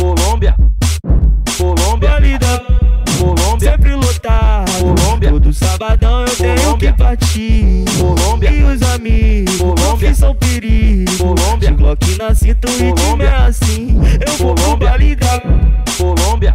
Colômbia, Colômbia, Valida, Colômbia, sempre lotar, Colômbia, todo sabadão eu Colômbia, tenho que partir, Colômbia, e os amigos, Colômbia, que são perigos, Colômbia, de Glock na cinto é Colômbia, é assim, eu vou Colômbia, Valida, Colômbia.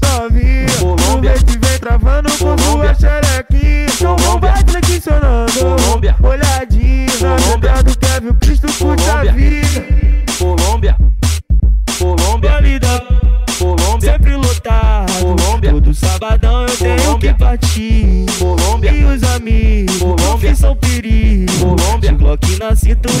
Travando por rua xerequinha Colômbia Vai flexionando Colômbia Olhadinha Colômbia do Kevin Cristo curte vida Colômbia Colômbia Valida Colômbia Sempre lotado Colômbia Todo sabadão eu tenho que partir Colômbia E os amigos Colômbia Que são perigos Colômbia Glock na cintura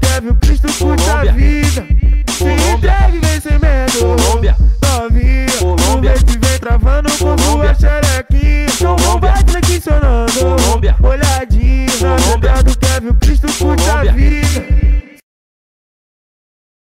leve o Cristo por Davi.